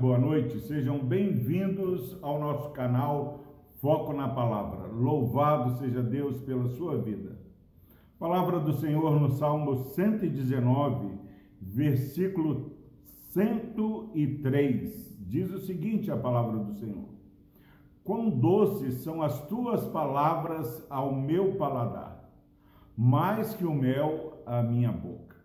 boa noite. Sejam bem-vindos ao nosso canal Foco na Palavra. Louvado seja Deus pela sua vida. Palavra do Senhor no Salmo 119, versículo 103. Diz o seguinte: a palavra do Senhor: Quão doces são as tuas palavras ao meu paladar, mais que o mel à minha boca.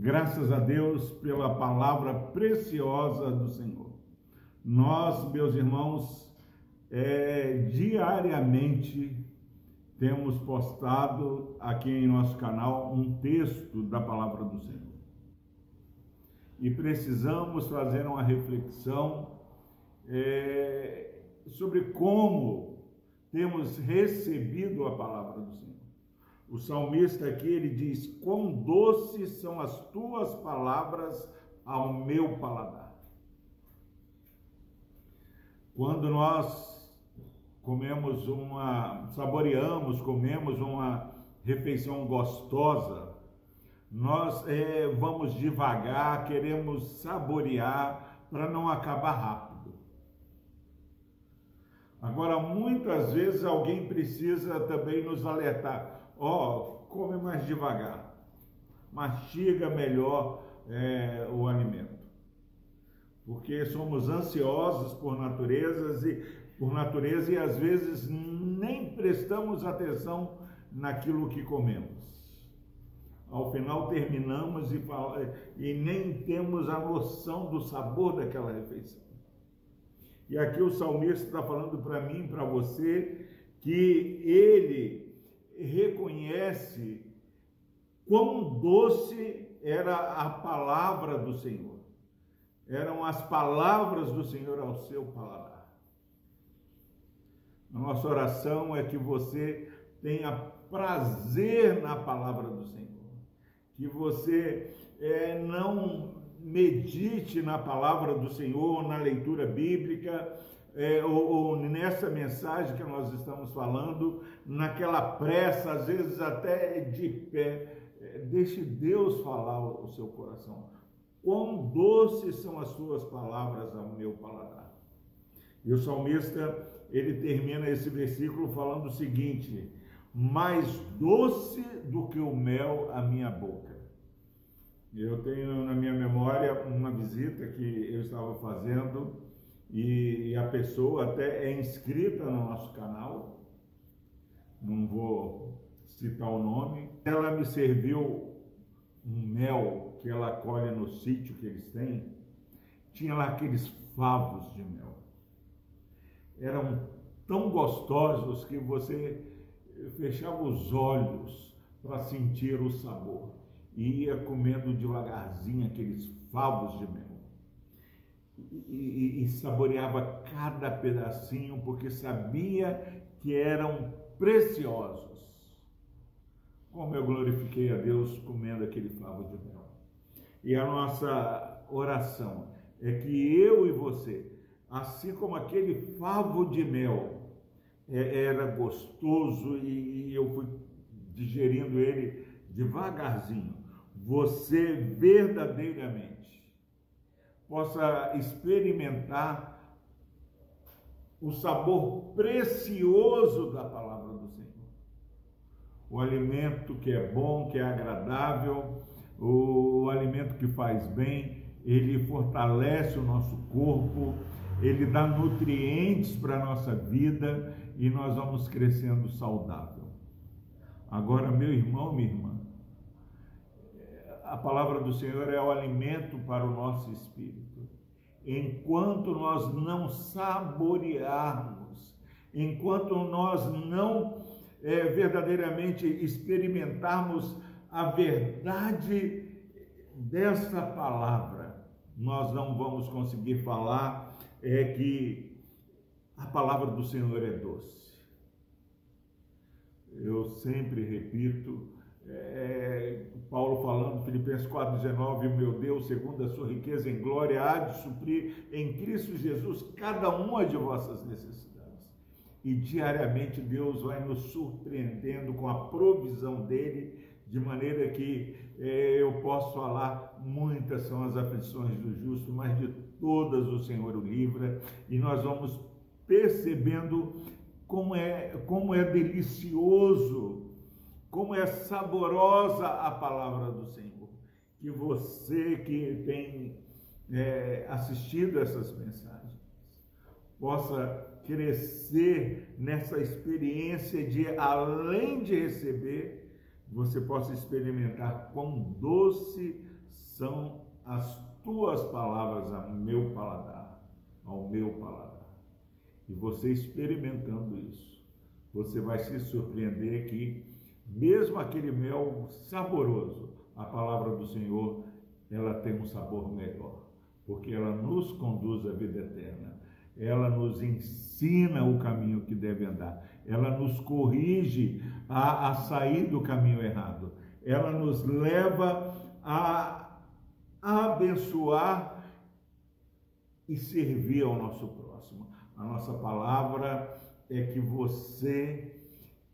Graças a Deus pela palavra preciosa do Senhor. Nós, meus irmãos, é, diariamente temos postado aqui em nosso canal um texto da palavra do Senhor. E precisamos fazer uma reflexão é, sobre como temos recebido a palavra do Senhor. O salmista aqui ele diz: Quão doces são as tuas palavras ao meu paladar. Quando nós comemos uma, saboreamos, comemos uma refeição gostosa, nós é, vamos devagar, queremos saborear para não acabar rápido. Agora, muitas vezes alguém precisa também nos alertar ó, come mais devagar, mastiga melhor é, o alimento. Porque somos ansiosos por natureza e por natureza e às vezes nem prestamos atenção naquilo que comemos. Ao final terminamos e, e nem temos a noção do sabor daquela refeição. E aqui o salmista está falando para mim, para você, que ele reconhece quão doce era a palavra do Senhor. Eram as palavras do Senhor ao seu paladar. A nossa oração é que você tenha prazer na palavra do Senhor. Que você é, não medite na palavra do Senhor, na leitura bíblica, é, ou, ou, nessa mensagem que nós estamos falando, naquela pressa, às vezes até de pé, é, deixe Deus falar o seu coração. Quão doces são as suas palavras ao meu paladar. E o salmista, ele termina esse versículo falando o seguinte: mais doce do que o mel a minha boca. Eu tenho na minha memória uma visita que eu estava fazendo e, a pessoa até é inscrita no nosso canal, não vou citar o nome. Ela me serviu um mel que ela colhe no sítio que eles têm, tinha lá aqueles favos de mel. Eram tão gostosos que você fechava os olhos para sentir o sabor e ia comendo devagarzinho aqueles favos de mel e, e, saboreava cada pedacinho porque sabia que eram preciosos. Como eu glorifiquei a Deus comendo aquele favo de mel. E a nossa oração é que eu e você, assim como aquele favo de mel é, era gostoso e eu fui digerindo ele devagarzinho, você verdadeiramente possa experimentar o sabor precioso da palavra do Senhor. O alimento que é bom, que é agradável, o alimento que faz bem, ele fortalece o nosso corpo, ele dá nutrientes para a nossa vida e nós vamos crescendo saudável. Agora, meu irmão, minha irmã, a palavra do Senhor é o alimento para o nosso espírito. Enquanto nós não saborearmos, enquanto nós não é, verdadeiramente experimentarmos a verdade dessa palavra, nós não vamos conseguir falar é, que a palavra do Senhor é doce. Eu sempre repito, é, Paulo falando, Filipenses 4,19, meu Deus, segundo a sua riqueza em glória, há de suprir em Cristo Jesus cada uma de vossas necessidades. E diariamente Deus vai nos surpreendendo com a provisão dele, de maneira que é, eu posso falar, muitas são as aflições do justo, mas de todas o Senhor o livra, e nós vamos percebendo como é, como é delicioso, como é saborosa a palavra do Senhor. Que você que tem é, assistido essas mensagens possa crescer nessa experiência de, além de receber, você possa experimentar quão doce são as tuas palavras ao meu paladar, ao meu paladar. E você experimentando isso, você vai se surpreender que, mesmo aquele mel saboroso, a palavra do Senhor, ela tem um sabor melhor, porque ela nos conduz à vida eterna. Ela nos ensina o caminho que deve andar. Ela nos corrige a, a sair do caminho errado. Ela nos leva a abençoar e servir ao nosso próximo. A nossa palavra é que você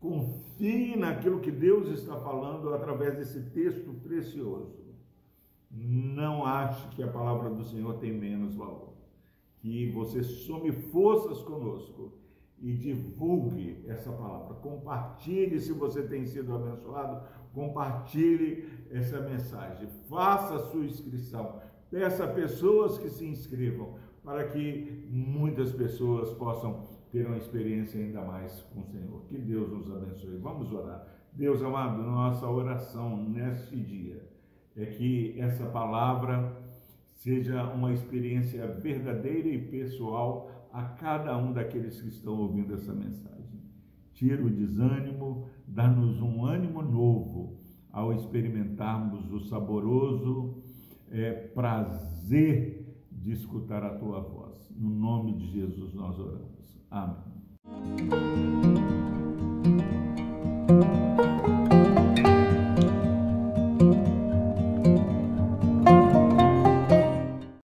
confie naquilo que Deus está falando através desse texto precioso. Não ache que a palavra do Senhor tem menos valor. Que você some forças conosco e divulgue essa palavra. Compartilhe se você tem sido abençoado, compartilhe essa mensagem. Faça a sua inscrição. Peça a pessoas que se inscrevam para que muitas pessoas possam ter uma experiência ainda mais com o Senhor. Que Deus nos abençoe. Vamos orar. Deus amado, nossa oração neste dia é que essa palavra seja uma experiência verdadeira e pessoal a cada um daqueles que estão ouvindo essa mensagem. Tira o desânimo, dá-nos um ânimo novo ao experimentarmos o saboroso é, prazer de escutar a tua voz. No nome de Jesus nós oramos. Amém.